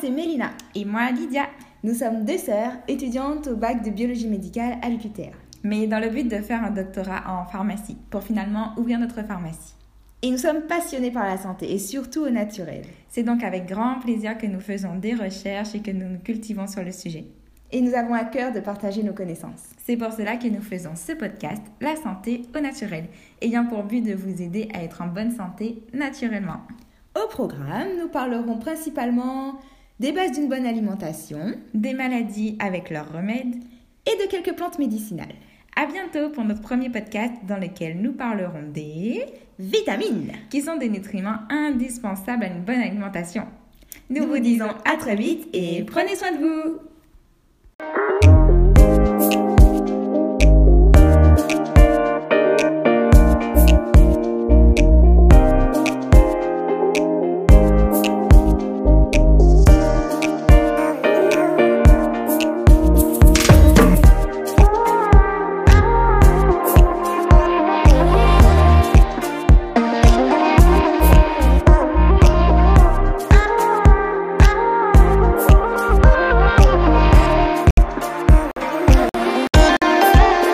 c'est Mélina. Et moi, Lydia. Nous sommes deux sœurs étudiantes au bac de biologie médicale à l'UQTR. Mais dans le but de faire un doctorat en pharmacie, pour finalement ouvrir notre pharmacie. Et nous sommes passionnés par la santé et surtout au naturel. C'est donc avec grand plaisir que nous faisons des recherches et que nous nous cultivons sur le sujet. Et nous avons à cœur de partager nos connaissances. C'est pour cela que nous faisons ce podcast, La santé au naturel, ayant pour but de vous aider à être en bonne santé naturellement. Au programme, nous parlerons principalement des bases d'une bonne alimentation, des maladies avec leurs remèdes et de quelques plantes médicinales. À bientôt pour notre premier podcast dans lequel nous parlerons des vitamines, qui sont des nutriments indispensables à une bonne alimentation. Nous, vous disons à très vite et prenez soin de vous